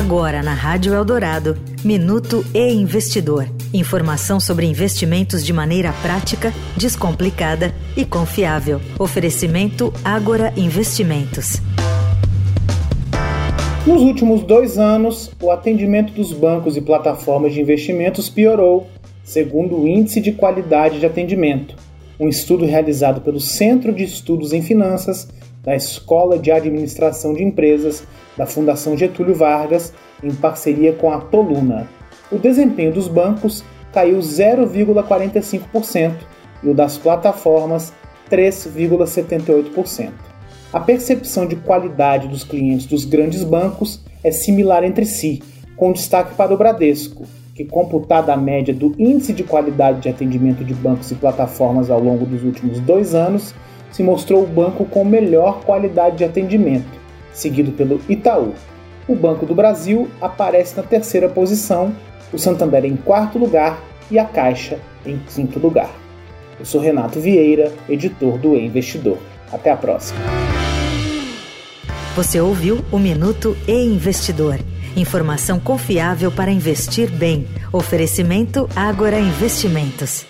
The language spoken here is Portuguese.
Agora na Rádio Eldorado, Minuto e Investidor. Informação sobre investimentos de maneira prática, descomplicada e confiável. Oferecimento Agora Investimentos. Nos últimos dois anos, o atendimento dos bancos e plataformas de investimentos piorou, segundo o Índice de Qualidade de Atendimento, um estudo realizado pelo Centro de Estudos em Finanças da Escola de Administração de Empresas da Fundação Getúlio Vargas, em parceria com a Toluna. O desempenho dos bancos caiu 0,45% e o das plataformas 3,78%. A percepção de qualidade dos clientes dos grandes bancos é similar entre si, com destaque para o Bradesco, que, computada a média do índice de qualidade de atendimento de bancos e plataformas ao longo dos últimos dois anos, se mostrou o banco com melhor qualidade de atendimento, seguido pelo Itaú. O Banco do Brasil aparece na terceira posição, o Santander em quarto lugar e a Caixa em quinto lugar. Eu sou Renato Vieira, editor do e Investidor. Até a próxima. Você ouviu o Minuto e Investidor. Informação confiável para investir bem. Oferecimento Agora Investimentos.